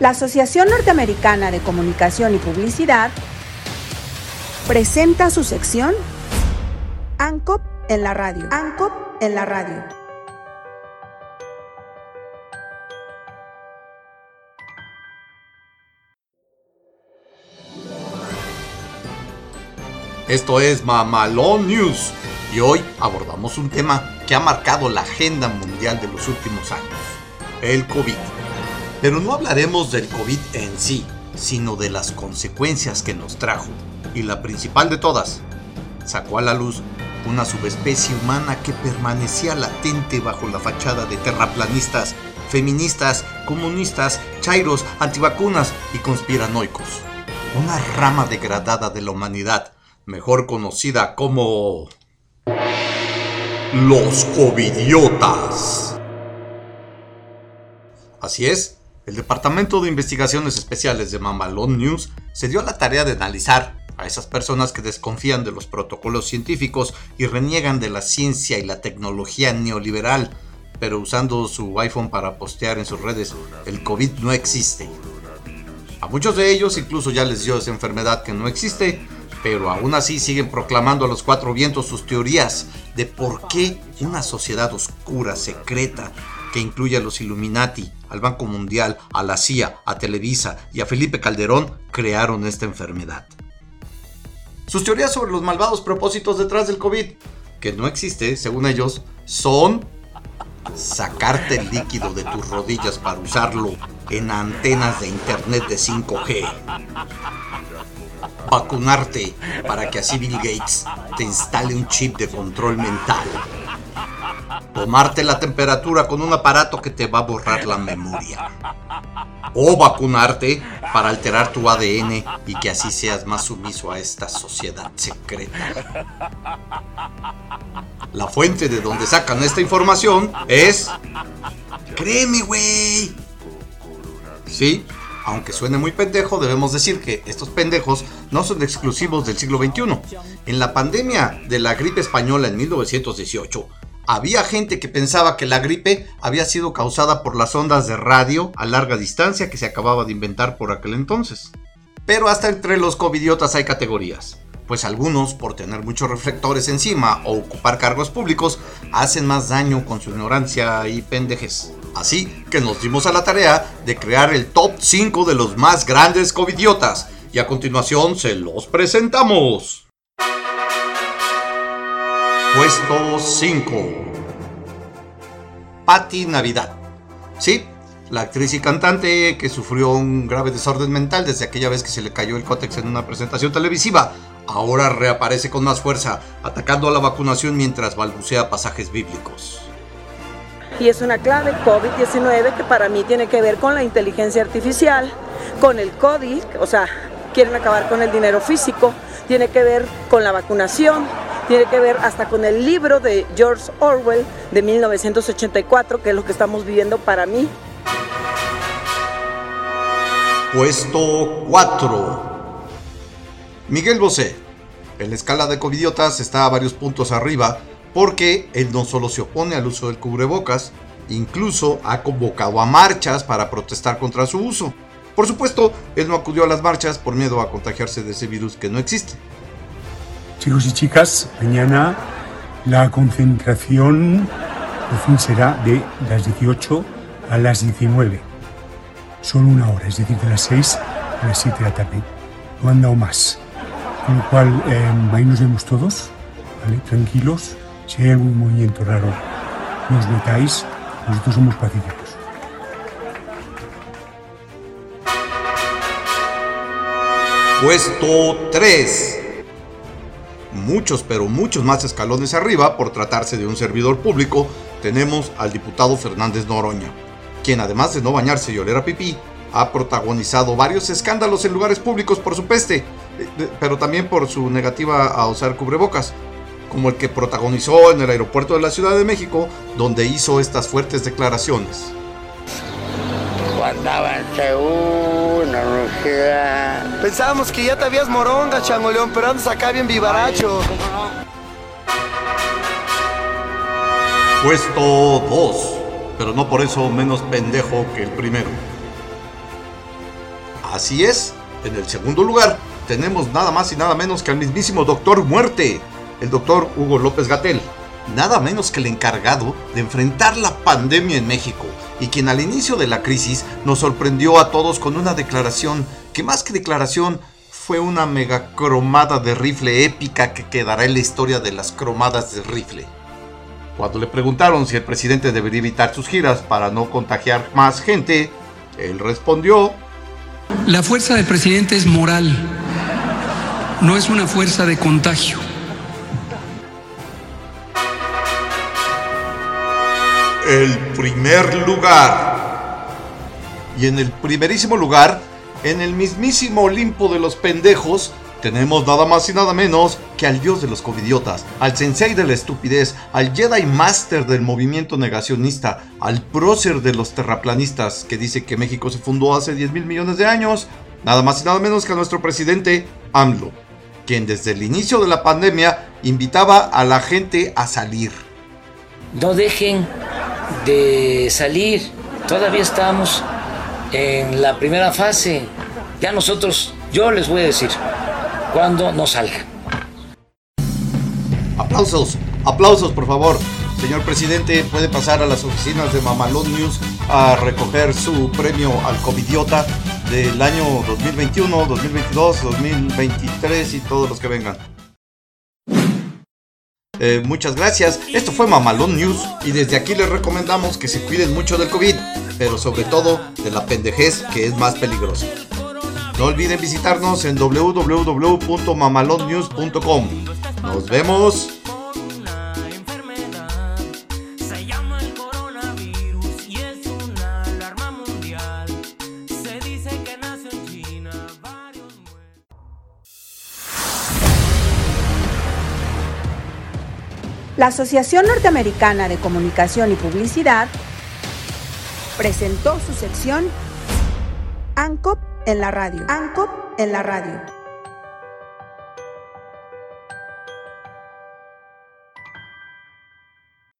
La Asociación Norteamericana de Comunicación y Publicidad presenta su sección ANCOP en la radio. ANCOP en la radio. Esto es Mamalón News y hoy abordamos un tema que ha marcado la agenda mundial de los últimos años, el COVID. Pero no hablaremos del COVID en sí, sino de las consecuencias que nos trajo. Y la principal de todas, sacó a la luz una subespecie humana que permanecía latente bajo la fachada de terraplanistas, feministas, comunistas, chairos, antivacunas y conspiranoicos. Una rama degradada de la humanidad, mejor conocida como... Los covidiotas. Así es, el Departamento de Investigaciones Especiales de Mamalón News se dio la tarea de analizar a esas personas que desconfían de los protocolos científicos y reniegan de la ciencia y la tecnología neoliberal, pero usando su iPhone para postear en sus redes, el COVID no existe. A muchos de ellos incluso ya les dio esa enfermedad que no existe, pero aún así siguen proclamando a los cuatro vientos sus teorías de por qué una sociedad oscura, secreta, que incluye a los Illuminati, al Banco Mundial, a la CIA, a Televisa y a Felipe Calderón, crearon esta enfermedad. Sus teorías sobre los malvados propósitos detrás del COVID, que no existe, según ellos, son sacarte el líquido de tus rodillas para usarlo en antenas de internet de 5G vacunarte para que así Bill Gates te instale un chip de control mental. Tomarte la temperatura con un aparato que te va a borrar la memoria. O vacunarte para alterar tu ADN y que así seas más sumiso a esta sociedad secreta. La fuente de donde sacan esta información es... Créeme, güey. Sí, aunque suene muy pendejo, debemos decir que estos pendejos no son exclusivos del siglo XXI. En la pandemia de la gripe española en 1918, había gente que pensaba que la gripe había sido causada por las ondas de radio a larga distancia que se acababa de inventar por aquel entonces. Pero hasta entre los covidiotas hay categorías, pues algunos, por tener muchos reflectores encima o ocupar cargos públicos, hacen más daño con su ignorancia y pendejes. Así que nos dimos a la tarea de crear el top 5 de los más grandes covidiotas, y a continuación se los presentamos. Puesto 5. Patti Navidad. Sí, la actriz y cantante que sufrió un grave desorden mental desde aquella vez que se le cayó el cótex en una presentación televisiva, ahora reaparece con más fuerza, atacando a la vacunación mientras balbucea pasajes bíblicos. Y es una clave COVID-19 que para mí tiene que ver con la inteligencia artificial, con el código, o sea, quieren acabar con el dinero físico, tiene que ver con la vacunación, tiene que ver hasta con el libro de George Orwell de 1984, que es lo que estamos viviendo para mí. Puesto 4. Miguel Bosé. En la escala de covidiotas está a varios puntos arriba porque él no solo se opone al uso del cubrebocas, incluso ha convocado a marchas para protestar contra su uso. Por supuesto, él no acudió a las marchas por miedo a contagiarse de ese virus que no existe. Chicos y chicas, mañana la concentración por fin será de las 18 a las 19. Solo una hora, es decir, de las 6 a las 7 de la tarde. No han dado más. Con lo cual, eh, ahí nos vemos todos, ¿vale? Tranquilos. Si hay algún movimiento raro, nos notáis. Nosotros somos pacíficos. Puesto 3. Muchos, pero muchos más escalones arriba, por tratarse de un servidor público, tenemos al diputado Fernández Noroña, quien además de no bañarse y oler a pipí, ha protagonizado varios escándalos en lugares públicos por su peste, eh, pero también por su negativa a usar cubrebocas, como el que protagonizó en el aeropuerto de la Ciudad de México, donde hizo estas fuertes declaraciones. Andaba en Seúl, en. Pensábamos que ya te habías moronga, changoleón, pero andas acá bien vivaracho. Puesto 2, pero no por eso menos pendejo que el primero. Así es, en el segundo lugar tenemos nada más y nada menos que al mismísimo Doctor Muerte, el doctor Hugo López Gatel, nada menos que el encargado de enfrentar la pandemia en México y quien al inicio de la crisis nos sorprendió a todos con una declaración que más que declaración fue una mega cromada de rifle épica que quedará en la historia de las cromadas de rifle. Cuando le preguntaron si el presidente debería evitar sus giras para no contagiar más gente, él respondió, La fuerza del presidente es moral, no es una fuerza de contagio. El primer lugar. Y en el primerísimo lugar, en el mismísimo Olimpo de los pendejos, tenemos nada más y nada menos que al dios de los covidiotas, al sensei de la estupidez, al Jedi Master del movimiento negacionista, al prócer de los terraplanistas que dice que México se fundó hace 10 mil millones de años, nada más y nada menos que a nuestro presidente AMLO, quien desde el inicio de la pandemia invitaba a la gente a salir. No dejen de salir. Todavía estamos en la primera fase. Ya nosotros, yo les voy a decir, cuando no salgan. Aplausos, aplausos por favor. Señor presidente, puede pasar a las oficinas de Mamalón News a recoger su premio al Covidiota del año 2021, 2022, 2023 y todos los que vengan. Eh, muchas gracias. Esto fue Mamalón News y desde aquí les recomendamos que se cuiden mucho del COVID, pero sobre todo de la pendejez que es más peligrosa. No olviden visitarnos en www.mamalonnews.com. Nos vemos. La Asociación Norteamericana de Comunicación y Publicidad presentó su sección ANCOP en la radio. ANCOP en la radio.